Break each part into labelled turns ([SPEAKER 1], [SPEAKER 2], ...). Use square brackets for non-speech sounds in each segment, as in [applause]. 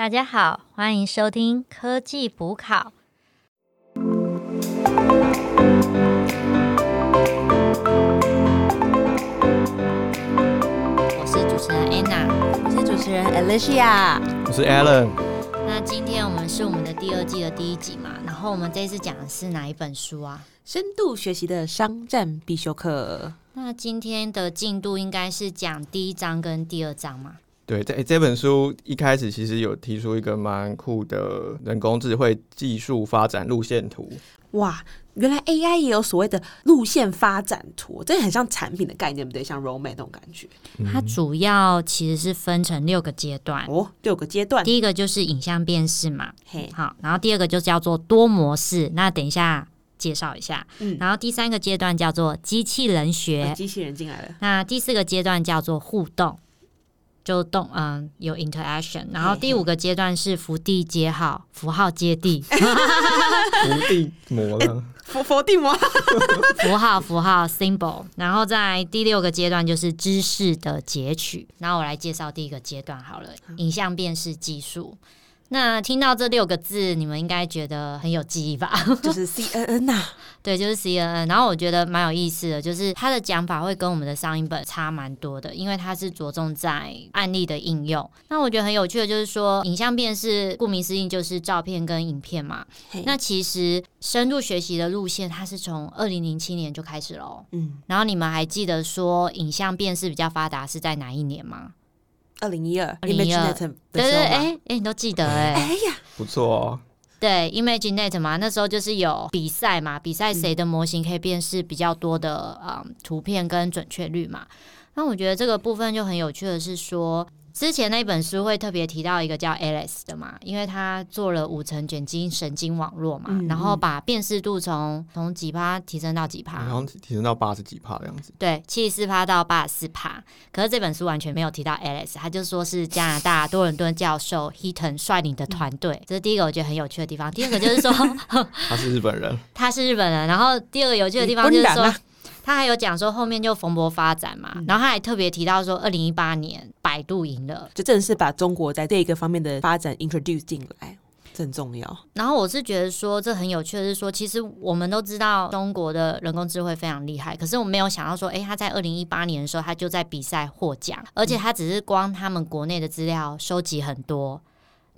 [SPEAKER 1] 大家好，欢迎收听科技补考。我是主持人 Anna，
[SPEAKER 2] 我是主持人 Alicia，
[SPEAKER 3] 我是 Alan。
[SPEAKER 1] 那今天我们是我们的第二季的第一集嘛，然后我们这次讲的是哪一本书啊？
[SPEAKER 2] 深度学习的商战必修课。
[SPEAKER 1] 那今天的进度应该是讲第一章跟第二章嘛？
[SPEAKER 3] 对，这这本书一开始其实有提出一个蛮酷的人工智慧技术发展路线图。
[SPEAKER 2] 哇，原来 AI 也有所谓的路线发展图，这很像产品的概念，不对？像 roadmap 那种感觉。
[SPEAKER 1] 它主要其实是分成六个阶段
[SPEAKER 2] 哦，六个阶段。
[SPEAKER 1] 第一个就是影像辨识嘛，嘿，好，然后第二个就叫做多模式，那等一下介绍一下。嗯，然后第三个阶段叫做机器人学，
[SPEAKER 2] 机器人进来了。
[SPEAKER 1] 那第四个阶段叫做互动。就动嗯有 interaction，然后第五个阶段是伏地接号，符号接地，[laughs]
[SPEAKER 3] 伏地魔了，[laughs]
[SPEAKER 2] 伏伏地魔，[laughs]
[SPEAKER 1] 符号符号 symbol，然后在第六个阶段就是知识的截取，然后我来介绍第一个阶段好了，影像辨识技术。那听到这六个字，你们应该觉得很有记忆吧？[laughs]
[SPEAKER 2] 就是 C N N 呐，
[SPEAKER 1] 对，就是 C N N。然后我觉得蛮有意思的，就是它的讲法会跟我们的上一本差蛮多的，因为它是着重在案例的应用。那我觉得很有趣的，就是说影像辨识，顾名思义就是照片跟影片嘛。那其实深度学习的路线，它是从二零零七年就开始了。嗯，然后你们还记得说影像辨识比较发达是在哪一年吗？
[SPEAKER 2] 二零一二，二零一二，对
[SPEAKER 1] 对，哎哎，你都记得哎，
[SPEAKER 2] 哎呀，
[SPEAKER 3] 不错哦。
[SPEAKER 1] 对，ImageNet 嘛，那时候就是有比赛嘛，比赛谁的模型可以辨识比较多的啊图片跟准确率嘛。那我觉得这个部分就很有趣的是说。之前那本书会特别提到一个叫 Alice 的嘛，因为他做了五层卷积神经网络嘛，然后把辨识度从从几趴提升到几趴，
[SPEAKER 3] 然后提升到八十几趴的样子。
[SPEAKER 1] 对，七十四趴到八十四趴。可是这本书完全没有提到 Alice，他就说是加拿大多伦多教授 Heaton 率领的团队。这是第一个我觉得很有趣的地方。第二个就是说 [laughs]
[SPEAKER 3] 他是日本人，[laughs]
[SPEAKER 1] 他是日本人。然后第二个有趣的地方就是说。他还有讲说后面就蓬勃发展嘛，然后他还特别提到说，二零一八年百度赢了，
[SPEAKER 2] 就正式把中国在这一个方面的发展 introduce 进来，这很重要。
[SPEAKER 1] 然后我是觉得说，这很有趣的是说，其实我们都知道中国的人工智慧非常厉害，可是我没有想到说，哎，他在二零一八年的时候，他就在比赛获奖，而且他只是光他们国内的资料收集很多。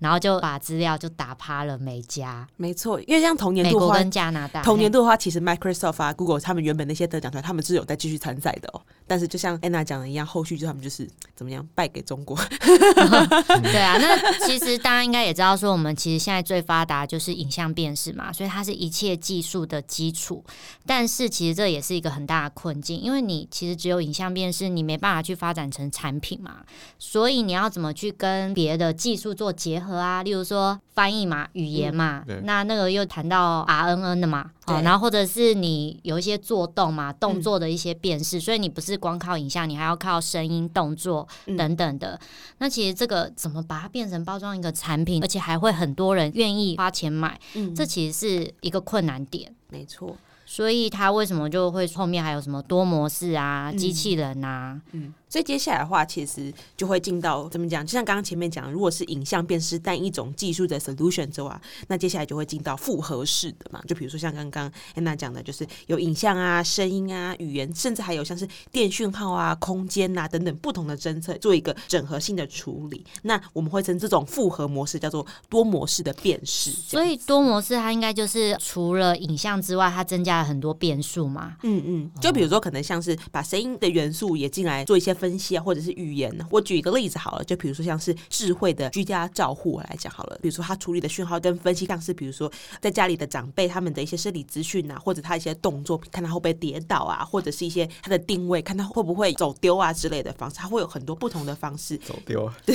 [SPEAKER 1] 然后就把资料就打趴了美家，
[SPEAKER 2] 没错，因为像同年度
[SPEAKER 1] 的话，跟加拿大
[SPEAKER 2] 同年度的话，其实 Microsoft 啊、Google 他们原本那些得奖团，他们是有在继续参赛的哦。但是就像 Anna 讲的一样，后续就他们就是 [tsk] 怎么样败给中国。[laughs]
[SPEAKER 1] 对啊，那其实大家应该也知道，说我们其实现在最发达就是影像辨识嘛，所以它是一切技术的基础。但是其实这也是一个很大的困境，因为你其实只有影像辨识，你没办法去发展成产品嘛。所以你要怎么去跟别的技术做结合？啊，例如说翻译嘛，语言嘛，那那个又谈到 RNN 的嘛，哦，然后或者是你有一些做动嘛，动作的一些辨识，所以你不是光靠影像，你还要靠声音、动作等等的。那其实这个怎么把它变成包装一个产品，而且还会很多人愿意花钱买，嗯这其实是一个困难点。
[SPEAKER 2] 没错。
[SPEAKER 1] 所以它为什么就会后面还有什么多模式啊、机器人啊？
[SPEAKER 2] 嗯，所以接下来的话，其实就会进到怎么讲？就像刚刚前面讲，如果是影像辨识单一种技术的 solution 之外，那接下来就会进到复合式的嘛。就比如说像刚刚安娜讲的，就是有影像啊、声音啊、语言，甚至还有像是电讯号啊、空间呐等等不同的侦测，做一个整合性的处理。那我们会称这种复合模式叫做多模式的辨识。
[SPEAKER 1] 所以多模式它应该就是除了影像之外，它增加了。很多变数嘛，
[SPEAKER 2] 嗯嗯，就比如说可能像是把声音的元素也进来做一些分析啊，或者是语言。我举一个例子好了，就比如说像是智慧的居家照护来讲好了，比如说他处理的讯号跟分析，像是比如说在家里的长辈他们的一些生理资讯啊，或者他一些动作，看他会不会跌倒啊，或者是一些他的定位，看他会不会走丢啊之类的方式，他会有很多不同的方式
[SPEAKER 3] 走丢。[laughs]
[SPEAKER 2] 对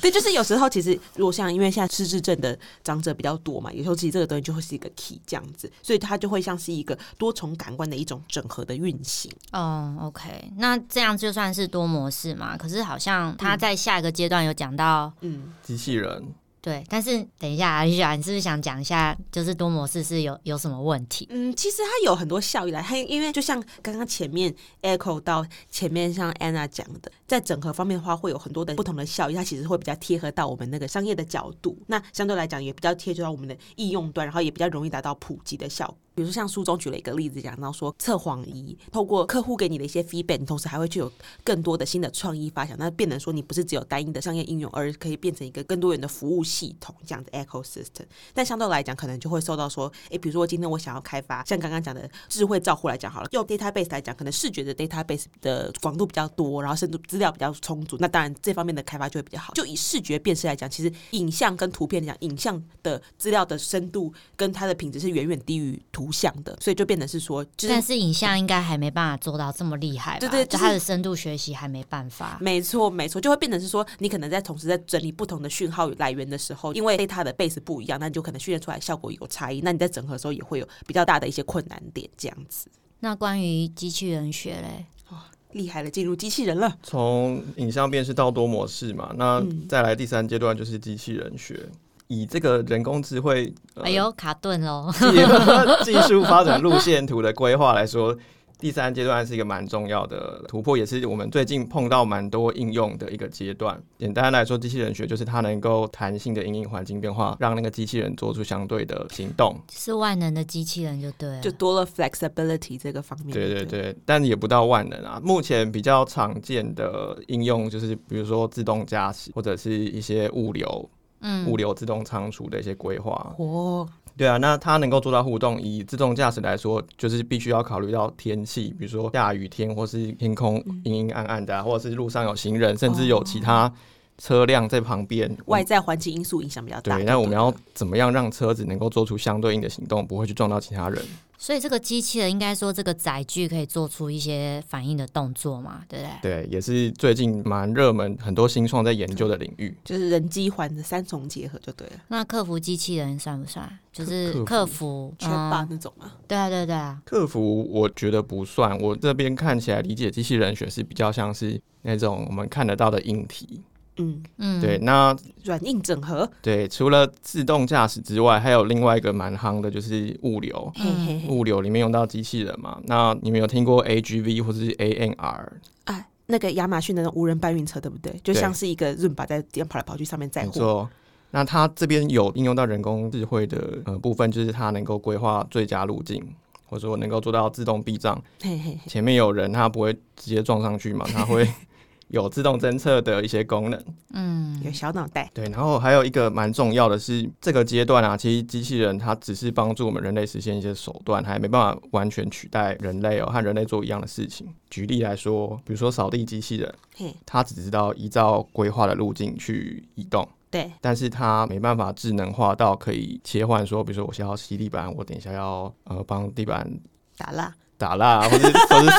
[SPEAKER 2] 对，就是有时候其实如果像因为现在失智症的长者比较多嘛，有时候其实这个东西就会是一个 key 这样子，所以它就会像是一个多重感官的一种整合的运行。
[SPEAKER 1] 哦，OK，那这样就算是多模式嘛？可是好像他在下一个阶段有讲到，
[SPEAKER 3] 嗯，机器人。
[SPEAKER 1] 对，但是等一下，阿丽莎，你是不是想讲一下，就是多模式是有有什么问题？
[SPEAKER 2] 嗯，其实它有很多效益来，它因为就像刚刚前面 echo 到前面像 Anna 讲的，在整合方面的话，会有很多的不同的效益，它其实会比较贴合到我们那个商业的角度，那相对来讲也比较贴合到我们的应用端，然后也比较容易达到普及的效果。比如说像书中举了一个例子，讲到说测谎仪，透过客户给你的一些 feedback，同时还会具有更多的新的创意发想，那变成说你不是只有单一的商业应用，而可以变成一个更多元的服务系统这样的 ecosystem。但相对来讲，可能就会受到说，诶，比如说今天我想要开发，像刚刚讲的智慧照护来讲好了，用 database 来讲，可能视觉的 database 的广度比较多，然后深度资料比较充足，那当然这方面的开发就会比较好。就以视觉辨识来讲，其实影像跟图片来讲，影像的资料的深度跟它的品质是远远低于图像的，所以就变成是说，就是
[SPEAKER 1] 但是影像应该还没办法做到这么厉害吧？
[SPEAKER 2] 对对就是
[SPEAKER 1] 就它的深度学习还没办法。
[SPEAKER 2] 没错，没错，就会变成是说，你可能在同时在整理不同的讯号来源的时候，因为 data 的 base 不一样，那你就可能训练出来效果有差异。那你在整合的时候也会有比较大的一些困难点，这样子。
[SPEAKER 1] 那关于机器人学嘞？
[SPEAKER 2] 厉害了，进入机器人了。
[SPEAKER 3] 从影像辨识到多模式嘛，那
[SPEAKER 2] 嗯
[SPEAKER 3] 再来第三阶段就是机器人学。以这个人工智慧，呃
[SPEAKER 1] 哎呦，卡顿喽！
[SPEAKER 3] 技 [laughs] 技术发展路线图的规划来说，第三阶段是一个蛮重要的突破，也是我们最近碰到蛮多应用的一个阶段。简单来说，机器人学就是它能够弹性的因应环境变化，让那个机器人做出相对的行动。
[SPEAKER 1] 是万能的机器人就对了。
[SPEAKER 2] 就多了 flexibility 这个方面。
[SPEAKER 3] 对对对，但也不到万能啊。目前比较常见的应用就是，比如说自动驾驶，或者是一些物流、
[SPEAKER 1] 嗯
[SPEAKER 3] 物流自动仓储的一些规划。
[SPEAKER 2] 哦，
[SPEAKER 3] 对啊，那它能够做到互动。以自动驾驶来说，就是必须要考虑到天气，比如说下雨天，或是天空阴阴暗暗的、啊，或者是路上有行人，甚至有其他车辆在旁边。
[SPEAKER 2] 外在环境因素影响比较大。
[SPEAKER 3] 对，那我们要怎么样让车子能够做出相对应的行动，不会去撞到其他人？
[SPEAKER 1] 所以这个机器人应该说这个载具可以做出一些反应的动作嘛，对不对？
[SPEAKER 3] 对，也是最近蛮热门，很多新创在研究的领域。
[SPEAKER 2] 就是人机环的三重结合就对了，
[SPEAKER 1] 那客服机器人算不算？就是
[SPEAKER 3] 客
[SPEAKER 1] 客服，
[SPEAKER 2] 缺霸
[SPEAKER 1] 嗯
[SPEAKER 2] 那种吗。
[SPEAKER 1] 对啊，对对啊，
[SPEAKER 3] 客服我觉得不算，我这边看起来理解机器人学是比较像是那种我们看得到的硬体。
[SPEAKER 2] 嗯，
[SPEAKER 1] 嗯，
[SPEAKER 3] 对，那
[SPEAKER 2] 软硬整合，
[SPEAKER 3] 对，除了自动驾驶之外，还有另外一个蛮夯的，就是物流。
[SPEAKER 2] 嘿嘿嘿。
[SPEAKER 3] 物流里面用到机器人嘛？那你们有听过 AGV 或者是 ANR？
[SPEAKER 2] 啊，那个亚马逊的那种无人搬运车，对不对？就像是一个润把在这样跑来跑去，上面载货。
[SPEAKER 3] 那它这边有应用到人工智慧的呃部分，就是它能够规划最佳路径，或者说能够做到自动避障。
[SPEAKER 2] 嘿嘿嘿，
[SPEAKER 3] 前面有人，它不会直接撞上去嘛？它会有自动侦测的一些功能。
[SPEAKER 1] 嗯，
[SPEAKER 2] 有小脑袋。
[SPEAKER 3] 对，然后还有一个蛮重要的是，这个阶段啊，其实机器人它只是帮助我们人类实现一些手段，还没办法完全取代人类哦，和人类做一样的事情。举例来说，比如说扫地机器人，
[SPEAKER 2] 嘿，
[SPEAKER 3] 它只知道依照规划的路径去移动，
[SPEAKER 2] 对，
[SPEAKER 3] 但是它没办法智能化到可以切换说，比如说我现在要吸地板，我等一下要呃帮地板
[SPEAKER 2] 打蜡。
[SPEAKER 3] 打蜡，或是或是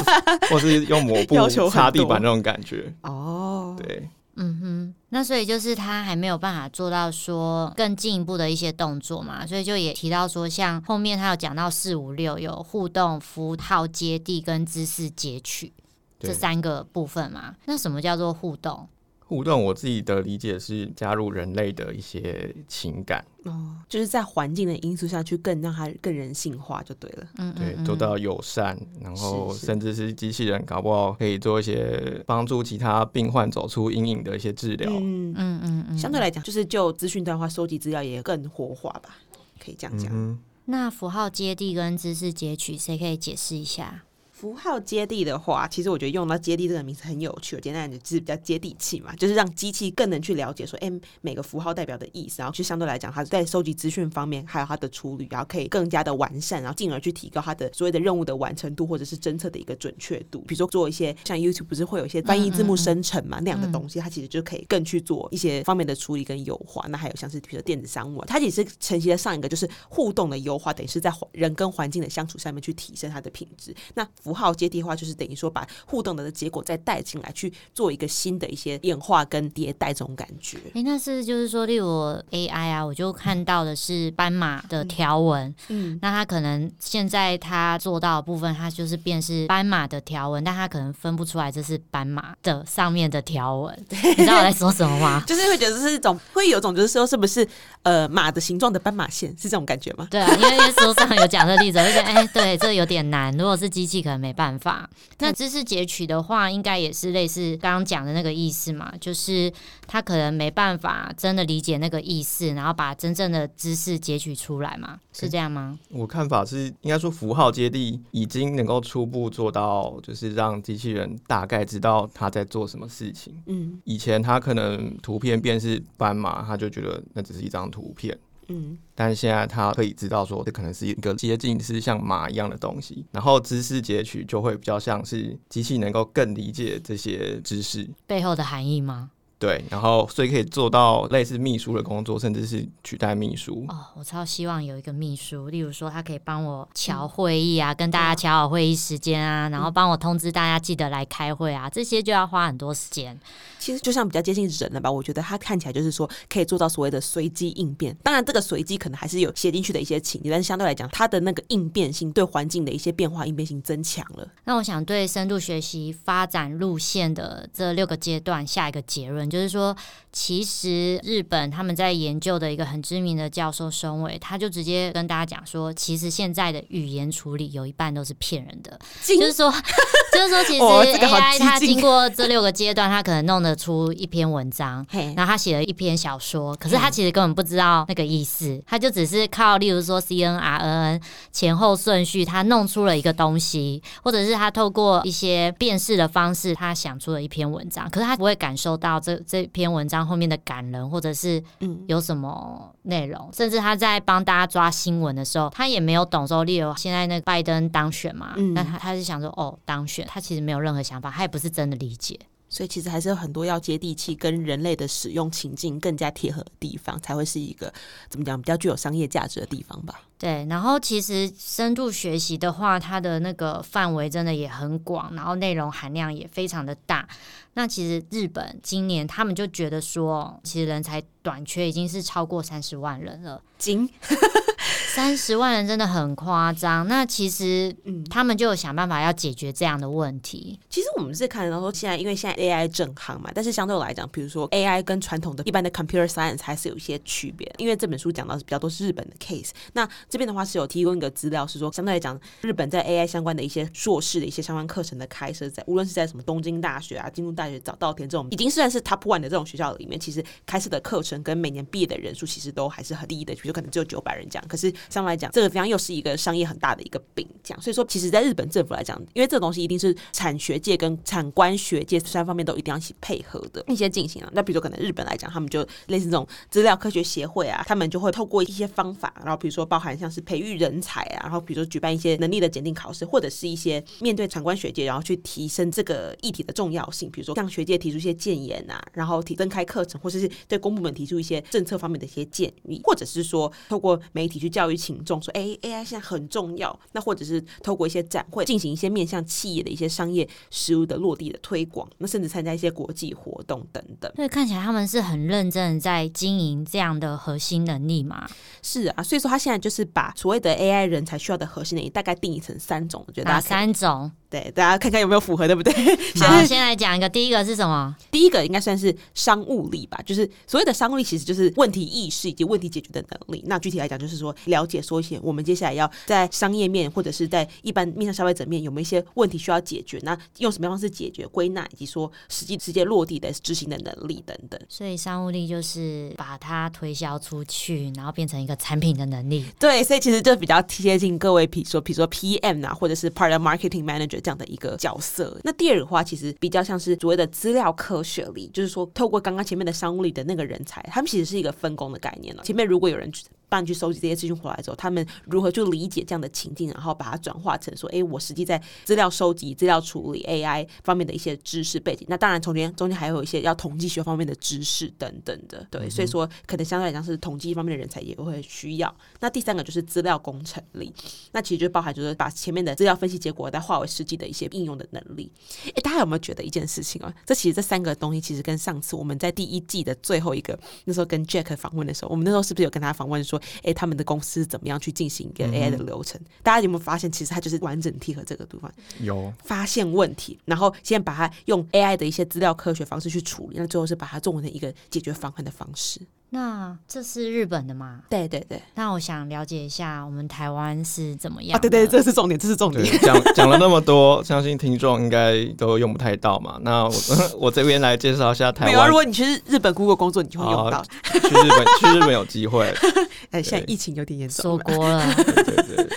[SPEAKER 3] [laughs] 或是用抹布擦地板那种感觉。
[SPEAKER 2] 哦，
[SPEAKER 3] 对，
[SPEAKER 1] 嗯哼，那所以就是他还没有办法做到说更进一步的一些动作嘛，所以就也提到说，像后面他有讲到四五六有互动、符号接地跟知识截取这三个部分嘛。那什么叫做互动？
[SPEAKER 3] 互动我自己的理解是加入人类的一些情感。
[SPEAKER 2] 哦，就是在环境的因素下去更让它更人性化就对了。
[SPEAKER 1] 嗯
[SPEAKER 3] 对，做到友善，然后甚至是机器人，搞不好可以做一些帮助其他病患走出阴影的一些治疗。
[SPEAKER 2] 嗯，
[SPEAKER 1] 嗯嗯嗯。
[SPEAKER 2] 相对来讲，就是就资讯端的话，收集资料也更活化吧，可以这样讲。
[SPEAKER 3] 嗯
[SPEAKER 1] 那符号接地跟知识截取，谁可以解释一下？
[SPEAKER 2] 符号接地的话，其实我觉得用到接地这个名词很有趣，简单的就是比较接地气嘛，就是让机器更能去了解说，哎、每个符号代表的意思，然后就相对来讲，它在收集资讯方面还有它的处理，然后可以更加的完善，然后进而去提高它的所谓的任务的完成度或者是侦测的一个准确度。比如说做一些像 YouTube 不是会有一些翻译字幕生成嘛、那样的东西，它其实就可以更去做一些方面的处理跟优化。那还有像是比如说电子商务啊，它也是承袭了上一个就是互动的优化，等于是在环人跟环境的相处上面去提升它的品质。那符符号接替的话，就是等于说把互动的结果再带进来，去做一个新的一些演化跟迭代这种感觉。
[SPEAKER 1] 哎，那是就是说，例如 AI 啊，我就看到的是斑马的条纹，嗯，那它可能现在它做到的部分，它就是变是斑马的条纹，但它可能分不出来这是斑马的上面的条纹。你知道我在说什么吗？[laughs]
[SPEAKER 2] 就是会觉得是一种，会有种就是说，是不是呃马的形状的斑马线是这种感觉吗？
[SPEAKER 1] 对啊，因为书上有讲这例子，我就觉得哎，对，这有点难。如果是机器，可能没办法。那知识截取的话，应该也是类似刚刚讲的那个意思嘛，就是他可能没办法真的理解那个意思，然后把真正的知识截取出来嘛，是这样吗？
[SPEAKER 3] 我看法是，应该说符号接地已经能够初步做到，就是让机器人大概知道他在做什么事情。嗯，以前他可能图片辨识斑马，他就觉得那只是一张图片。嗯，但是现在他可以知道说，这可能是一个接近是像马一样的东西，然后知识截取就会比较像是机器能够更理解这些知识
[SPEAKER 1] 背后的含义吗？
[SPEAKER 3] 对，然后所以可以做到类似秘书的工作，甚至是取代秘书。
[SPEAKER 1] 哦，我超希望有一个秘书，例如说他可以帮我调会议啊，跟大家调好会议时间啊，然后帮我通知大家记得来开会啊，这些就要花很多时间。
[SPEAKER 2] 其实就像比较接近人了吧，我觉得他看起来就是说可以做到所谓的随机应变。当然，这个随机可能还是有写进去的一些情节，但是相对来讲，他的那个应变性对环境的一些变化应变性增强了。
[SPEAKER 1] 那我想对深度学习发展路线的这六个阶段下一个结论，就是说，其实日本他们在研究的一个很知名的教授松尾，他就直接跟大家讲说，其实现在的语言处理有一半都是骗人的，[laughs] 就是说，[laughs] 就是说，其实 AI 它经过这六个阶段，它可能弄得。出一篇文章，然后他写了一篇小说，可是他其实根本不知道那个意思，他就只是靠，例如说 C N R N N 前后顺序，他弄出了一个东西，或者是他透过一些辨识的方式，他想出了一篇文章，可是他不会感受到这这篇文章后面的感人，或者是嗯。有什么内容，甚至他在帮大家抓新闻的时候，他也没有懂说，例如现在那个拜登当选嘛，那他他是想说哦当选，他其实没有任何想法，他也不是真的理解。
[SPEAKER 2] 所以其实还是有很多要接地气、跟人类的使用情境更加贴合的地方，才会是一个怎么讲比较具有商业价值的地方吧。
[SPEAKER 1] 对，然后其实深度学习的话，它的那个范围真的也很广，然后内容含量也非常的大。那其实日本今年他们就觉得说，其实人才短缺已经是超过三十万人了。
[SPEAKER 2] 金 [laughs]
[SPEAKER 1] 三十万人真的很夸张。那其实，嗯，他们就有想办法要解决这样的问题。
[SPEAKER 2] 其实我们是看得到说，现在因为现在 AI 正行嘛，但是相对来讲，比如说 AI 跟传统的一般的 computer science 还是有一些区别。因为这本书讲到是比较多是日本的 case。那这边的话是有提供一个资料，是说相对来讲，日本在 AI 相关的一些硕士的一些相关课程的开设，在无论是在什么东京大学啊、京都大学、早稻田这种已经算是 top one 的这种学校里面，其实开设的课程跟每年毕业的人数其实都还是很低的，比如可能只有九百人这样。可是相对来讲，这个地方又是一个商业很大的一个饼，这样。所以说，其实在日本政府来讲，因为这个东西一定是产学界跟产官学界三方面都一定要一起配合的一些进行啊。那比如说可能日本来讲，他们就类似这种资料科学协会啊，他们就会透过一些方法，然后比如说包含像是培育人才啊，然后比如说举办一些能力的检定考试，或者是一些面对产官学界，然后去提升这个议题的重要性。比如说向学界提出一些建言啊，然后提增开课程，或者是对公部门提出一些政策方面的一些建议，或者是说透过媒体去教育群众说，哎，AI 现在很重要。那或者是透过一些展会进行一些面向企业的一些商业实务的落地的推广，那甚至参加一些国际活动等等。
[SPEAKER 1] 所以，看起来他们是很认真在经营这样的核心能力嘛？
[SPEAKER 2] 是啊，所以说他现在就是把所谓的 AI 人才需要的核心能力大概定义成三种，我觉得哪
[SPEAKER 1] 三种？
[SPEAKER 2] 对，大家看看有没有符合，对不对？[laughs]
[SPEAKER 1] 好，先来讲一个，第一个是什么？
[SPEAKER 2] 第一个应该算是商务力吧，就是所谓的商务力，其实就是问题意识以及问题解决的能力。那具体来讲，就是说了解说一些我们接下来要在商业面或者是在一般面向消费者面有没有一些问题需要解决，那用什么方式解决、归纳以及说实际直接落地的执行的能力等等。
[SPEAKER 1] 所以商务力就是把它推销出去，然后变成一个产品的能力。
[SPEAKER 2] 对，所以其实就比较贴近各位，比如说比如说 PM 啊，或者是 Part of Marketing Manager。这样的一个角色，那第二的话，其实比较像是所谓的资料科学力，就是说透过刚刚前面的商务力的那个人才，他们其实是一个分工的概念了。前面如果有人帮你去收集这些资讯回来之后，他们如何去理解这样的情境，然后把它转化成说，哎，我实际在资料收集、资料处理、AI 方面的一些知识背景。那当然，中间中间还有一些要统计学方面的知识等等的，对，所以说可能相对来讲是统计方面的人才也会需要。那第三个就是资料工程力，那其实就包含就是把前面的资料分析结果再化为实际的一些应用的能力。哎，大家有没有觉得一件事情啊？这其实这三个东西其实跟上次我们在第一季的最后一个那时候跟 Jack 访问的时候，我们那时候是不是有跟他访问说，哎，他们的公司怎么样去进行一个 AI 的流程？大家有没有发现，其实它就是完整贴合这个地方，
[SPEAKER 3] 有
[SPEAKER 2] 发现问题，然后先把它用 AI 的一些资料科学方式去处理，那最后是把它做成一个解决方案的方式。
[SPEAKER 1] 那这是日本的吗？
[SPEAKER 2] 对对对。
[SPEAKER 1] 那我想了解一下，我们台湾是怎么样？
[SPEAKER 2] 啊，对对，这是重点，这是重点。
[SPEAKER 3] 讲讲了那么多，[laughs] 相信听众应该都用不太到嘛。那我 [laughs] 我这边来介绍一下台湾。没
[SPEAKER 2] 有，如果你去日本 Google 工作，你就会用到。
[SPEAKER 3] 去日本，去日本有机会。[laughs]
[SPEAKER 2] 哎，现在疫情有点严重，
[SPEAKER 1] 锁国了。
[SPEAKER 3] 对对。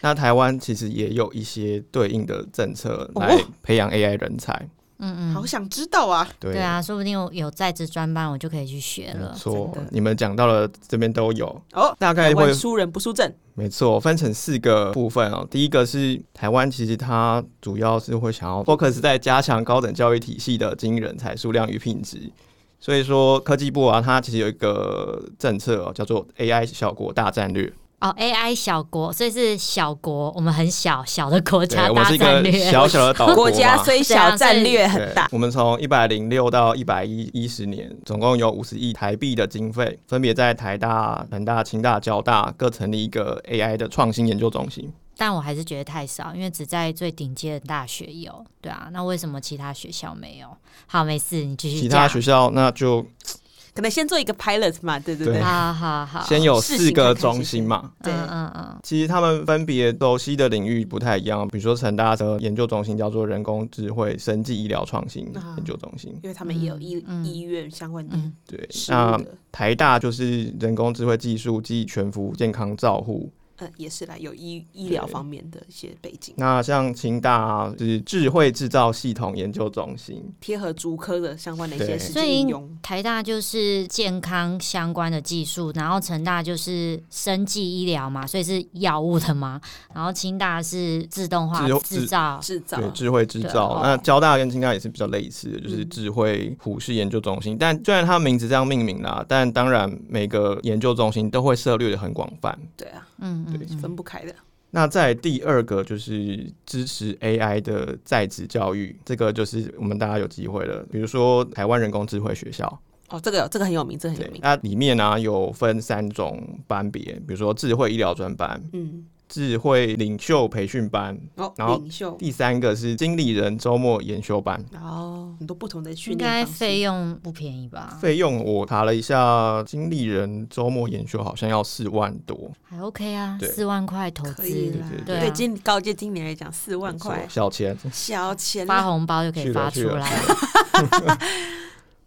[SPEAKER 3] 那台湾其实也有一些对应的政策来培养 AI 人才。
[SPEAKER 2] 嗯嗯，好想知道啊！
[SPEAKER 3] 对
[SPEAKER 1] 啊，说不定有有在职专班，我就可以去学了。
[SPEAKER 3] 错，你们讲到了这边都有
[SPEAKER 2] 哦，
[SPEAKER 3] 大概会
[SPEAKER 2] 输人不输阵。
[SPEAKER 3] 没错，分成四个部分哦。第一个是台湾，其实它主要是会想要 focus 在加强高等教育体系的精英人才数量与品质。所以说，科技部啊，它其实有一个政策哦，叫做 AI 小国大战略。
[SPEAKER 1] 哦，AI 小国，所以是小国，我们很小小的国家，
[SPEAKER 3] 我们是一个小小的岛
[SPEAKER 2] 国 [laughs] 家，虽小战略很大。
[SPEAKER 3] 我们从一百零六到一百一一十年，总共有五十亿台币的经费，分别在台大、南大、清大、交大各成立一个 AI 的创新研究中心。
[SPEAKER 1] 但我还是觉得太少，因为只在最顶尖的大学有。对啊，那为什么其他学校没有？好，没事，你继续。
[SPEAKER 3] 其他学校那就。
[SPEAKER 2] 可能先做一个 pilot 嘛，对对对，
[SPEAKER 1] 好好好，
[SPEAKER 3] 先有四个中心嘛，
[SPEAKER 2] 对，
[SPEAKER 1] 嗯嗯，
[SPEAKER 3] 其实他们分别熟悉的领域不太一样，比如说成大的研究中心叫做人工智慧生技医疗创新研究中心，
[SPEAKER 2] 因为他们也有医医院相关的，
[SPEAKER 3] 对，那台大就是人工智慧技术及全服健康照护。
[SPEAKER 2] 也是来有医医疗方面的一些背景。
[SPEAKER 3] 那像清大啊是智慧制造系统研究中心，
[SPEAKER 2] 贴合足科的相关的一些实际应用。
[SPEAKER 1] 台大就是健康相关的技术，然后成大就是生技医疗嘛，所以是药物的嘛。然后清大是自动化制造，
[SPEAKER 2] 制造
[SPEAKER 3] 对智慧制造。那交大跟清大也是比较类似的，就是智慧普世研究中心。但虽然它名字这样命名啦，但当然每个研究中心都会涉猎的很广泛。
[SPEAKER 2] 对啊，嗯。对，分不开的。
[SPEAKER 3] 那在第二个就是支持 AI 的在职教育，这个就是我们大家有机会了。比如说台湾人工智慧学校，
[SPEAKER 2] 哦，这个这个很有名，这很有名。
[SPEAKER 3] 那里面呢有分三种班别，比如说智慧医疗专班，嗯。智慧领袖培训班，然后第三个是经理人周末研修班，
[SPEAKER 2] 哦，很多不同的训
[SPEAKER 1] 练，应该费用不便宜吧？
[SPEAKER 3] 费用我查了一下，经理人周末研修好像要四万多，
[SPEAKER 1] 还 OK 啊，四万块投资，
[SPEAKER 2] 对对，经高阶经理来讲四万块。
[SPEAKER 3] 小钱，
[SPEAKER 2] 小钱
[SPEAKER 1] 发红包就可以发出来。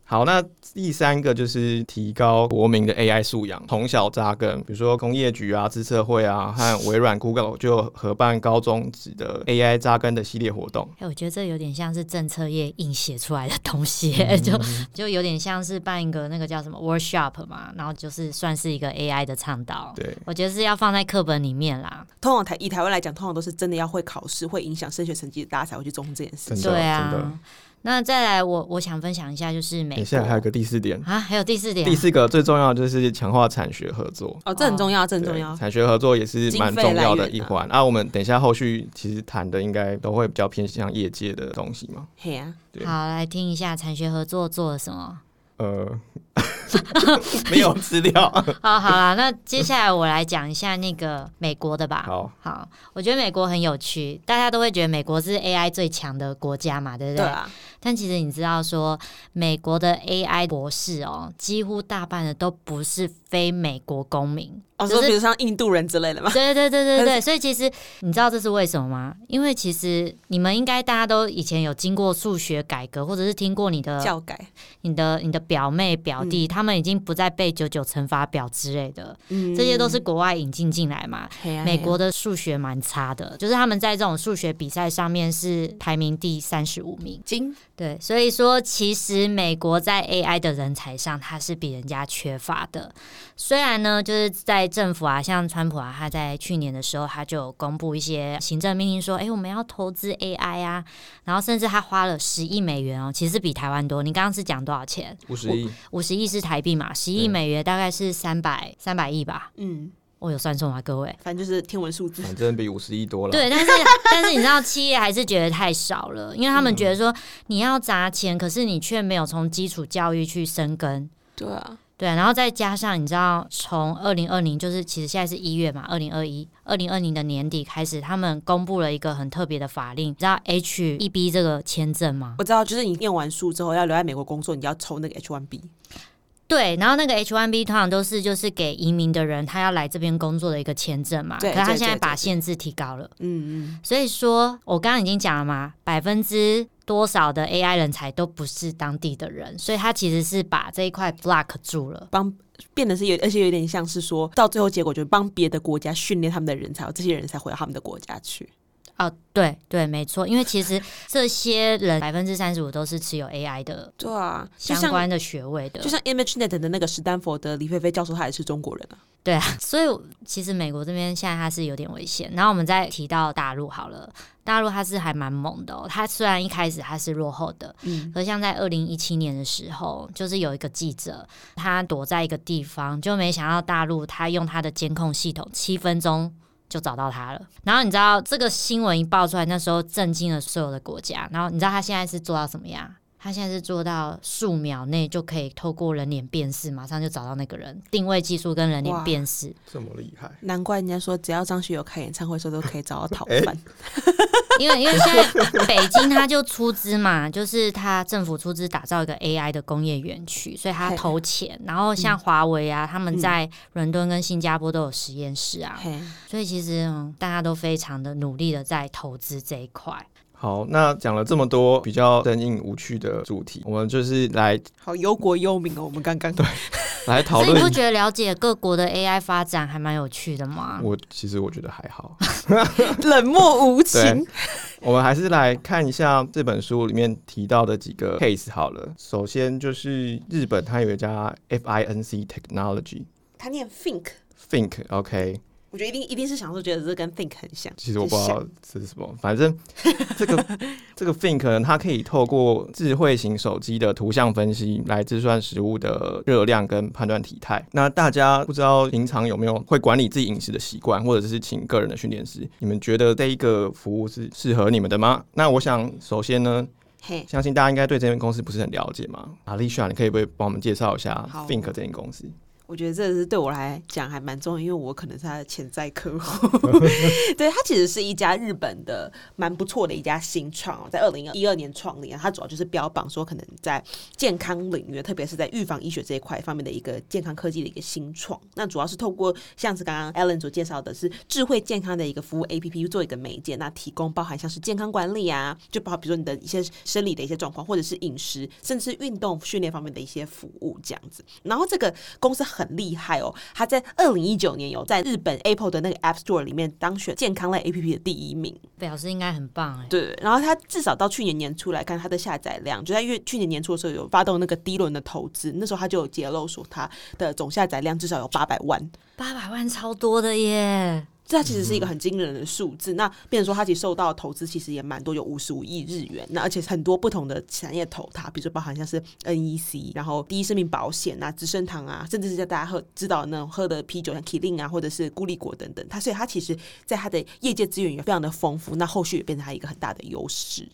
[SPEAKER 3] 好，那第三个就是提高国民的 AI 素养，从小扎根。比如说工业局啊、资策会啊和微软、Google 就合办高中级的 AI 扎根的系列活动。
[SPEAKER 1] 哎，我觉得这有点像是政策业硬写出来的东西，[laughs] 就就有点像是办一个那个叫什么 workshop 嘛，然后就是算是一个 AI 的倡导。
[SPEAKER 3] 对，
[SPEAKER 1] 我觉得是要放在课本里面啦。
[SPEAKER 2] 通常台以台湾来讲，通常都是真的要会考试，会影响升学成绩，大家才会去重视这件事。
[SPEAKER 1] 对啊。那再来，我我想分享一下，就是美。
[SPEAKER 3] 现在还有个第四点
[SPEAKER 1] 啊，还有第四点。
[SPEAKER 3] 第四个最重要的就是强化产学合作。
[SPEAKER 2] 哦，这很重要，这很重要。
[SPEAKER 3] 产学合作也是蛮重要的一环。啊，我们等一下后续其实谈的应该都会比较偏向业界的东西嘛。
[SPEAKER 2] 嘿啊，
[SPEAKER 1] 好，来听一下产学合作做了什么。呃，[laughs]
[SPEAKER 3] 没有资料。[laughs]
[SPEAKER 1] 好，好了，那接下来我来讲一下那个美国的吧。
[SPEAKER 3] 好，
[SPEAKER 1] 好，我觉得美国很有趣，大家都会觉得美国是 AI 最强的国家嘛，对不对？
[SPEAKER 2] 对啊。
[SPEAKER 1] 但其实你知道，说美国的 AI 博士哦，几乎大半的都不是非美国公民，
[SPEAKER 2] 哦，就是比如像印度人之类的吗？
[SPEAKER 1] 对对对对对。[laughs] 所以其实你知道这是为什么吗？因为其实你们应该大家都以前有经过数学改革，或者是听过你的
[SPEAKER 2] 教改，
[SPEAKER 1] 你的你的表妹表弟，他们已经不再背九九乘法表之类的，
[SPEAKER 2] 嗯
[SPEAKER 1] 这些都是国外引进进来嘛。
[SPEAKER 2] 嘿啊
[SPEAKER 1] 美国的数学蛮差的，就是他们在这种数学比赛上面是排名第三十五名。
[SPEAKER 2] 金
[SPEAKER 1] 对，所以说其实美国在 AI 的人才上，它是比人家缺乏的。虽然呢，就是在政府啊，像川普啊，他在去年的时候，他就有公布一些行政命令，说，哎、我们要投资 AI 啊，然后甚至他花了十亿美元哦，其实比台湾多。你刚刚是讲多少钱？
[SPEAKER 3] 五十亿，
[SPEAKER 1] 五十亿是台币嘛，十亿美元大概是三百三百亿吧？
[SPEAKER 2] 嗯，
[SPEAKER 1] 我有算错吗？各位？
[SPEAKER 2] 反正就是天文数字。
[SPEAKER 3] 反正比五十亿多了。
[SPEAKER 1] 对，但是 [laughs] 但是你知道，企业还是觉得太少了，因为他们觉得说你要砸钱，可是你却没有从基础教育去深耕。
[SPEAKER 2] 对啊，
[SPEAKER 1] 对，然后再加上你知道，从二零二零就是其实现在是一月嘛，二零二一、二零二零的年底开始，他们公布了一个很特别的法令，你知道 H 一 B 这个签证吗？
[SPEAKER 2] 我知道，就是你念完书之后要留在美国工作，你要抽那个 H one B。
[SPEAKER 1] 对，然后那个 H1B 通常都是就是给移民的人，他要来这边工作的一个签证嘛。
[SPEAKER 2] 对
[SPEAKER 1] 可是他现在把限制提高了，
[SPEAKER 2] 嗯嗯，
[SPEAKER 1] 所以说我刚刚已经讲了嘛，百分之多少的 AI 人才都不是当地的人，所以他其实是把这一块 block 住了。
[SPEAKER 2] 帮变得是有，而且有点像是说到最后结果就是帮别的国家训练他们的人才，这些人才回到他们的国家去。
[SPEAKER 1] 哦，对对，没错，因为其实这些人百分之三十五都是持有 AI 的 [laughs]
[SPEAKER 2] 对啊，
[SPEAKER 1] 相关的学位的，
[SPEAKER 2] 就像 ImageNet 的那个史丹佛的李菲菲教授，他也是中国人啊。
[SPEAKER 1] 对啊，所以其实美国这边现在它是有点危险。然后我们再提到大陆好了，大陆它是还蛮猛的哦。它虽然一开始它是落后的，
[SPEAKER 2] 嗯，
[SPEAKER 1] 可像在二零一七年的时候，就是有一个记者他躲在一个地方，就没想到大陆他用他的监控系统七分钟。就找到他了，然后你知道这个新闻一爆出来，那时候震惊了所有的国家。然后你知道他现在是做到什么样？他现在是做到数秒内就可以透过人脸辨识，马上就找到那个人，定位技术跟人脸辨识。
[SPEAKER 3] 这么厉害，
[SPEAKER 2] 难怪人家说只要张学友开演唱会的时候都可以找到逃犯。
[SPEAKER 1] 因为因为现在北京他就出资嘛，就是他政府出资打造一个 AI 的工业园区，所以
[SPEAKER 2] 他
[SPEAKER 1] 投钱。然后像华为啊，他们
[SPEAKER 2] 嗯
[SPEAKER 1] 在伦敦跟新加坡都有实验室啊，所以其实、嗯、大家都非常的努力的在投资这一块。
[SPEAKER 3] 好，那讲了这么多比较生硬无趣的主题，我们就是来
[SPEAKER 2] 好忧国忧民哦。我们刚刚对，[laughs]
[SPEAKER 3] 来讨论。
[SPEAKER 1] 所以你不觉得了解各国的 AI 发展还蛮有趣的吗？
[SPEAKER 3] 我其实我觉得还好，[laughs]
[SPEAKER 2] 冷漠无情。
[SPEAKER 3] 我们还是来看一下这本书里面提到的几个 case 好了。首先就是日本，它有一家 FINC Technology
[SPEAKER 2] 它念
[SPEAKER 3] think，Think，OK，、
[SPEAKER 2] 我觉得一定一定是想说觉得这跟 think 很像。
[SPEAKER 3] 其实我不知道这是什么，反正这个 [laughs] 这个 Think 呢，它可以透过智慧型手机的图像分析来计算食物的热量跟判断体态。那大家不知道平常有没有会管理自己饮食的习惯，或者是请个人的训练师？你们觉得这一个服务是适合你们的吗？那我想首先呢，
[SPEAKER 2] 嘿，
[SPEAKER 3] 相信大家应该对这间公司不是很了解嘛。阿丽莎，你可以不可以帮我们介绍一下
[SPEAKER 2] 好
[SPEAKER 3] Think 这间公司？
[SPEAKER 2] 我觉得这是对我来讲还蛮重要，因为我可能是他的潜在客户。[laughs] 对，它其实是一家日本的蛮不错的一家新创哦，在二零一二年创立啊，它主要就是标榜说可能在健康领域，特别是在预防医学这一块方面的一个健康科技的一个新创。那主要是透过像是刚刚 Alan 所介绍的是智慧健康的一个服务 APP 做一个媒介，那提供包含像是健康管理啊，就包括比如说你的一些生理的一些状况，或者是饮食，甚至是运动训练方面的一些服务这样子。然后这个公司很厉害哦，他在二零一九年有在日本 Apple 的那个 App Store 里面当选健康类 APP 的第一名。
[SPEAKER 1] 表示应该很棒哎。
[SPEAKER 2] 对，然后他至少到去年年初来看，它的下载量就在月去年年初的时候有发动那个第一轮的投资，那时候他就有揭露说他的总下载量至少有八百万。
[SPEAKER 1] 八百万超多的耶！
[SPEAKER 2] 这它其实是一个很惊人的数字。那变成说，它其实受到的投资其实也蛮多，有五十五亿日元。那而且很多不同的产业投它，比如说包含像是 NEC，然后第一生命保险啊、资生堂啊，甚至是在大家喝知道那种喝的啤酒，像 Killing 啊，或者是孤立果等等。它所以它其实在它的业界资源也非常的丰富。那后续也变成它一个很大的优势。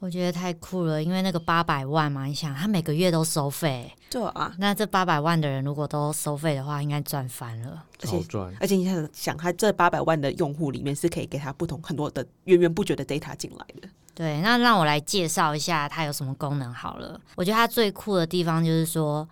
[SPEAKER 1] 我觉得太酷了，因为那个八百万嘛，你想他每个月都收费，
[SPEAKER 2] 对啊，
[SPEAKER 1] 那这八百万的人如果都收费的话，应该赚翻了。
[SPEAKER 2] 而且
[SPEAKER 3] 好赚。
[SPEAKER 2] 而且你想想，他这八百万的用户里面是可以给他不同很多的源源不绝的 data 进来的。
[SPEAKER 1] 对，那让我来介绍一下它有什么功能好了。我觉得它最酷的地方就是说，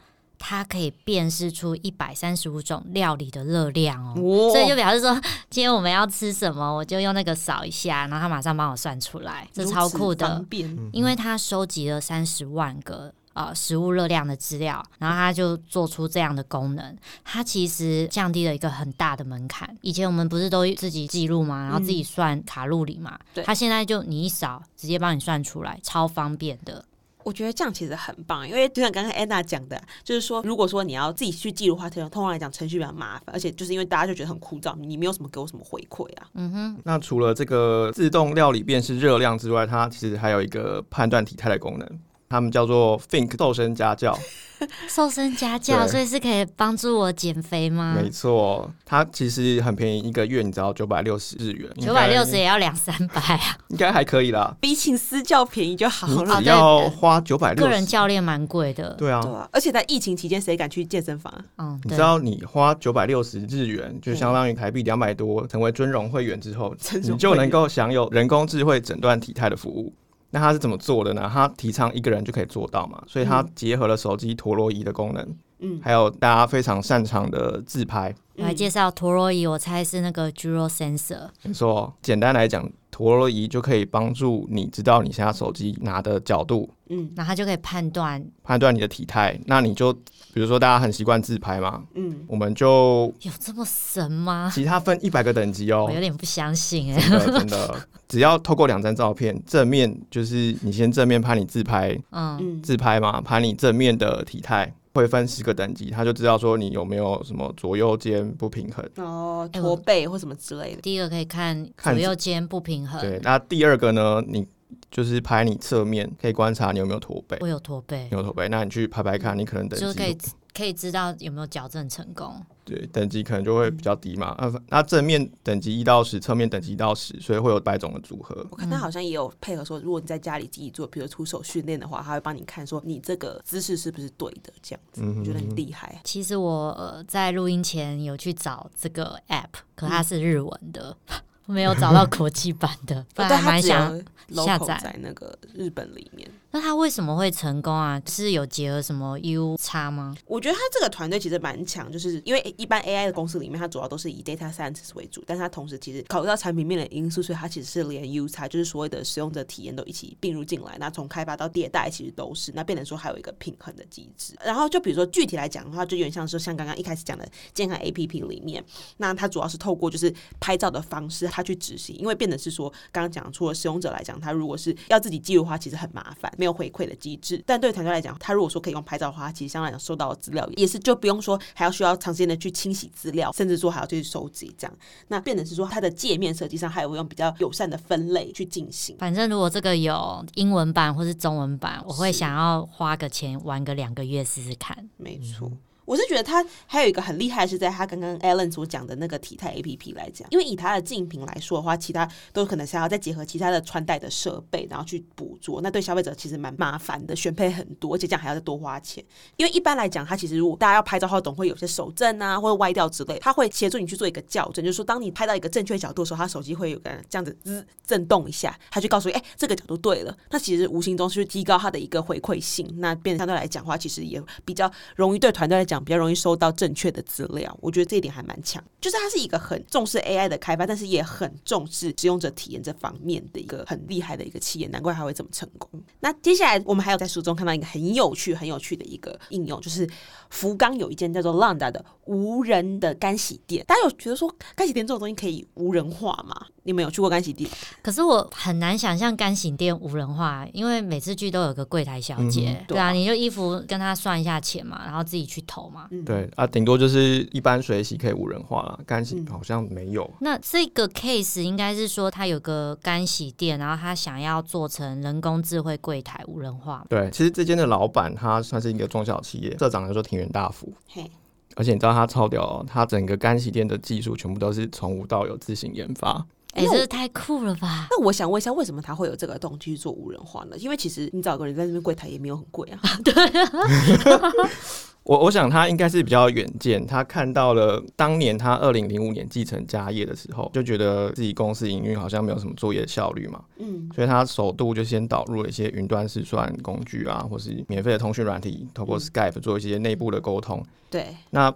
[SPEAKER 1] 它可以辨识出一百三十五种料理的热量哦。
[SPEAKER 2] 哇
[SPEAKER 1] 所以就表示说，[laughs] 今天我们要吃什么，我就用那个扫一下，然后它马上帮我算出来，这超酷的。因为它收集了三十万个呃食物热量的资料，然后它就做出这样的功能。它其实降低了一个很大的门槛。以前我们不是都自己记录嘛？然后自己算卡路里嘛。
[SPEAKER 2] 对
[SPEAKER 1] 它现在就你一扫，直接帮你算出来，超方便的。
[SPEAKER 2] 我觉得这样其实很棒，因为就像刚刚安娜讲的，就是说，如果说你要自己去记录的话，通常来讲程序比较麻烦，而且就是因为大家就觉得很枯燥，你没有什么给我什么回馈啊。
[SPEAKER 1] 嗯哼，
[SPEAKER 3] 那除了这个自动料理辨识热量之外，它其实还有一个判断体态的功能，他们叫做 Think 瘦身家教。[laughs]
[SPEAKER 1] 瘦身家教，所以是可以帮助我减肥吗？
[SPEAKER 3] 没错，它其实很便宜，一个月你只要九百六十日元，
[SPEAKER 1] 九百六十也要两三百啊！[laughs]
[SPEAKER 3] 应该还可以啦。
[SPEAKER 2] 比请私教便宜就好
[SPEAKER 3] 你
[SPEAKER 2] 了。
[SPEAKER 3] 只要花九百六
[SPEAKER 1] 个人，教练蛮贵的。
[SPEAKER 3] 对啊
[SPEAKER 2] 对，啊，而且在疫情期间，谁敢去健身房啊？
[SPEAKER 1] 嗯，
[SPEAKER 3] 你知。道你花九百六十日元，就相当于台币两百多，成为尊荣会员之后，你就能够享有人工智慧诊断体态的服务。那它是怎么做的呢？它提倡一个人就可以做到嘛，所以它结合了手机陀螺仪的功能，
[SPEAKER 2] 嗯
[SPEAKER 3] 还有大家非常擅长的自拍。
[SPEAKER 1] 我来介绍陀螺仪，我猜是那个 Gyro Sensor。
[SPEAKER 3] 没错，简单来讲，陀螺仪就可以帮助你知道你现在手机拿的角度，
[SPEAKER 2] 嗯
[SPEAKER 1] 那它就可以判断
[SPEAKER 3] 判断你的体态。那你就比如说大家很习惯自拍嘛，
[SPEAKER 2] 嗯，
[SPEAKER 3] 我们就
[SPEAKER 1] 有这么神吗？
[SPEAKER 3] 其他分一百个等级哦
[SPEAKER 1] 我。有点不相信哎、
[SPEAKER 3] 真的真的，只要透过两张照片，正面就是你先正面拍你自拍，
[SPEAKER 1] 嗯，
[SPEAKER 2] 嗯，
[SPEAKER 3] 自拍嘛，拍你正面的体态，会分十个等级，他就知道说你有没有什么左右肩不平衡。
[SPEAKER 2] 然后
[SPEAKER 1] 哎我
[SPEAKER 2] 驼背或什么之类的。
[SPEAKER 1] 第一个可以看
[SPEAKER 3] 看
[SPEAKER 1] 左右肩不平衡，
[SPEAKER 3] 对，那第二个呢，你就是拍你侧面，可以观察你有没有驼背。
[SPEAKER 1] 我有驼背
[SPEAKER 3] 你，有驼背，那你去拍拍看，你可能等级
[SPEAKER 1] 就可以可以知道有没有矫正成功。
[SPEAKER 3] 对等级可能就会比较低嘛。那，那正面等级一到十，侧面等级一到十，所以会有百种的组合。
[SPEAKER 2] 我看他好像也有配合说，如果你在家里自己做，比如出手训练的话，他会帮你看说你这个姿势是不是对的，这样子，
[SPEAKER 3] 嗯
[SPEAKER 2] 我觉得很厉害。
[SPEAKER 1] 其实我、呃、在录音前有去找这个 app，可它是日文的，[laughs] 没有找到 [laughs] 国际版的，不然
[SPEAKER 2] 但他
[SPEAKER 1] 还蛮想。下
[SPEAKER 2] local
[SPEAKER 1] 载
[SPEAKER 2] 在那个日本里面。
[SPEAKER 1] 那它为什么会成功啊？是有结合什么 U 叉吗？
[SPEAKER 2] 我觉得他这个团队其实蛮强，就是因为一般 AI 的公司里面，它主要都是以 data science 为主，但是它同时其实考虑到产品面的因素，所以它其实是连 U 叉，就是所谓的使用者体验都一起并入进来。那从开发到迭代，其实都是那变成说还有一个平衡的机制。然后就比如说具体来讲的话，就有点像是像刚刚一开始讲的健康 APP 里面，那它主要是透过就是拍照的方式，它去执行，因为变得是说刚刚讲，除了使用者来讲，他如果是要自己记录的话，其实很麻烦，有回馈的机制。但对团队来讲，他如果说可以用拍照的话，其实相对来讲收到的资料也是就不用说还要需要长时间的去清洗资料，甚至说还要去收集这样。那变成是说它的界面设计上还有用比较友善的分类去进行。
[SPEAKER 1] 反正如果这个有英文版或是中文版，我会想要花个钱玩个两个月试试看。
[SPEAKER 2] 没错。我是觉得他还有一个很厉害，是在他刚刚 Alan 所讲的那个体态 A P P 来讲，因为以他的竞品来说的话，其他都可能是要再结合其他的穿戴的设备，然后去捕捉，那对消费者其实蛮麻烦的，选配很多，而且这样还要再多花钱。因为一般来讲，他其实如果大家要拍照的话，总会有些手震啊或者歪掉之类，他会协助你去做一个校正，就是说当你拍到一个正确角度的时候，他手机会有个这样子滋震动一下，他就告诉你，哎、这个角度对了。那其实无形中是提高它的一个回馈性，那变相对来讲话，其实也比较容易对团队来讲比较容易收到正确的资料。我觉得这一点还蛮强，就是它是一个很重视 AI 的开发，但是也很重视使用者体验这方面的一个很厉害的一个企业，难怪它会这么成功。那接下来我们还有在书中看到一个很有趣、很有趣的一个应用，就是福冈有一间叫做 Landa 的无人的干洗店。大家有觉得说干洗店这种东西可以无人化吗？你们有去过干洗店？
[SPEAKER 1] 可是我很难想象干洗店无人化，因为每次去都有个柜台小姐，
[SPEAKER 3] 嗯
[SPEAKER 1] 对啊，
[SPEAKER 2] 对啊
[SPEAKER 1] 你就衣服跟她算一下钱嘛，然后自己去投嘛。
[SPEAKER 2] 嗯，
[SPEAKER 3] 对啊，顶多就是一般水洗可以无人化了，干洗
[SPEAKER 2] 嗯
[SPEAKER 3] 好像没有。
[SPEAKER 1] 那这个 case 应该是说，他有个干洗店，然后他想要做成人工智慧柜台无人化。
[SPEAKER 3] 对，其实这间的老板他算是一个中小企业，社长叫做庭园大福，
[SPEAKER 2] 嘿，
[SPEAKER 3] 而且你知道他超屌、哦，他整个干洗店的技术全部都是从无到有自行研发。
[SPEAKER 1] 哎、这个太酷了吧！
[SPEAKER 2] 那我想问一下，为什么他会有这个动机去做无人化呢？因为其实你找个人在那边柜台也没有很贵啊。[laughs]
[SPEAKER 3] 对 [laughs] 我我想他应该是比较远见，他看到了当年他二零零五年继承家业的时候，就觉得自己公司营运好像没有什么作业效率嘛，
[SPEAKER 2] 嗯，
[SPEAKER 3] 所以他首度就先导入了一些云端试算工具啊，或是免费的通讯软体，透过
[SPEAKER 2] 嗯
[SPEAKER 3] Skype 做一些内部的沟通。
[SPEAKER 2] 对，
[SPEAKER 3] 那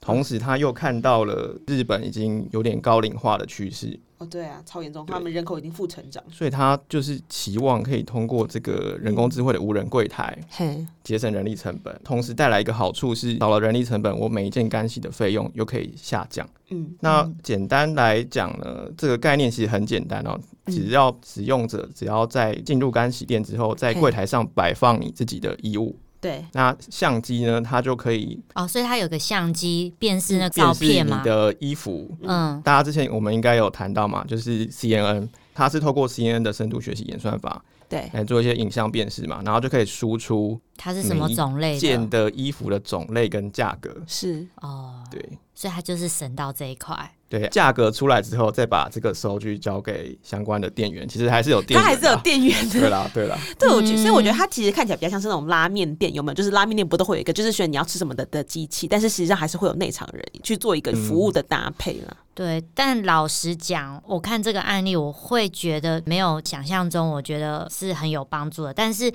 [SPEAKER 3] 同时他又看到了日本已经有点高龄化的趋势，
[SPEAKER 2] 哦，对啊，超严重，他们人口已经负成长。
[SPEAKER 3] 所以他就是期望可以通过这个人工智慧的无人柜台
[SPEAKER 2] 嘿，
[SPEAKER 3] 节省人力成本，同时带来一个好处是少了人力成本，我每一件干洗的费用又可以下降。
[SPEAKER 2] 嗯，
[SPEAKER 3] 那简单来讲呢，这个概念其实很简单哦，
[SPEAKER 2] 嗯。
[SPEAKER 3] 只要使用者只要在进入干洗店之后，在
[SPEAKER 2] 嘿。
[SPEAKER 3] 柜台上摆放你自己的衣物，
[SPEAKER 2] 对，
[SPEAKER 3] 那相机呢，它就可以
[SPEAKER 1] 哦，所以它有个相机辨识那照片嘛，
[SPEAKER 3] 你的衣服。
[SPEAKER 1] 嗯，
[SPEAKER 3] 大家之前我们应该有谈到嘛，就是 CNN，它是透过 CNN 的深度学习演算法
[SPEAKER 2] 对，
[SPEAKER 3] 来做一些影像辨识嘛，然后就可以输出
[SPEAKER 1] 它是什么种类
[SPEAKER 3] 件
[SPEAKER 1] 的？
[SPEAKER 3] 的衣服的种类跟价格。
[SPEAKER 2] 是，
[SPEAKER 1] 哦，
[SPEAKER 3] 对
[SPEAKER 1] 所以它就是省到这一块。
[SPEAKER 3] 对，价格出来之后，再把这个收据交给相关的店员，其实还是有店员的啊，
[SPEAKER 2] 它还是有店员的。
[SPEAKER 3] 对啦，对啦，
[SPEAKER 2] 对，我觉得，所以我觉得
[SPEAKER 1] 嗯
[SPEAKER 2] 它其实看起来比较像是那种拉面店，有没有？就是拉面店不都会有一个，就是选你要吃什么的的机器，但是实际上还是会有内场人去做一个服务的搭配啦。
[SPEAKER 1] 对，但老实讲，我看这个案例，我会觉得没有想象中，我觉得是很有帮助的。但是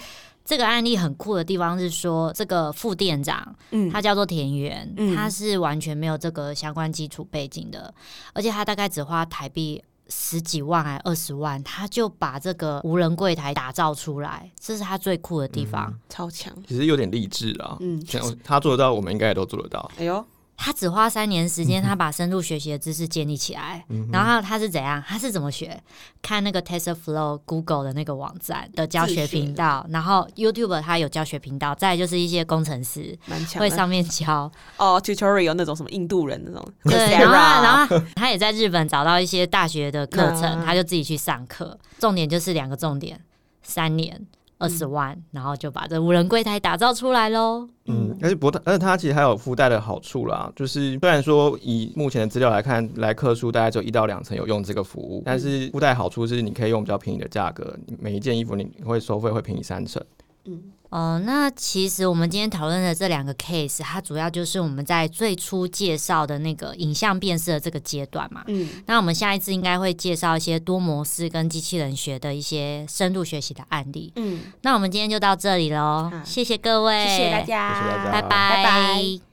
[SPEAKER 1] 这个案例很酷的地方是说，这个副店长
[SPEAKER 2] 嗯，
[SPEAKER 1] 他叫做田园，
[SPEAKER 2] 嗯
[SPEAKER 1] 他是完全没有这个相关基础背景的，而且他大概只花台币。十几万还二十万，他就把这个无人柜台打造出来，这是他最酷的地方。
[SPEAKER 2] 超强。
[SPEAKER 3] 其实有点励志啊。
[SPEAKER 2] 嗯，
[SPEAKER 3] 他做得到，我们应该也都做得到。
[SPEAKER 2] 哎呦，
[SPEAKER 1] 他只花三年时间，他把深度学习的知识建立起来。
[SPEAKER 3] 嗯
[SPEAKER 1] 然后他是怎样？他是怎么学？看那个 TensorFlow Google 的那个网站的教学频道，然后 YouTube 他有教学频道，再就是一些工程师。会上面教。
[SPEAKER 2] 哦，tutorial 那种什么印度人那种，
[SPEAKER 1] 对，然后然后他也在日本找到一些大学的课程，
[SPEAKER 2] 嗯
[SPEAKER 1] 他就自己去上课。重点就是两个重点：三年。二十万，然后就把这无人柜台打造出来喽。
[SPEAKER 3] 嗯，而且不，而且它其实还有附带的好处啦，就是虽然说以目前的资料来看，来客数大概只有一到两成有用这个服务，但是附带好处是你可以用比较便宜的价格，每一件衣服你会收费会便宜三成。
[SPEAKER 1] 哦，那其实我们今天讨论的这两个 case，它主要就是我们在最初介绍的那个影像辨识的这个阶段嘛。
[SPEAKER 2] 嗯，
[SPEAKER 1] 那我们下一次应该会介绍一些多模式跟机器人学的一些深度学习的案例。
[SPEAKER 2] 嗯，
[SPEAKER 1] 那我们今天就到这里喽
[SPEAKER 2] 好，
[SPEAKER 1] 谢谢各位，
[SPEAKER 2] 谢谢大家，
[SPEAKER 3] 谢谢大家
[SPEAKER 1] 拜
[SPEAKER 2] 拜拜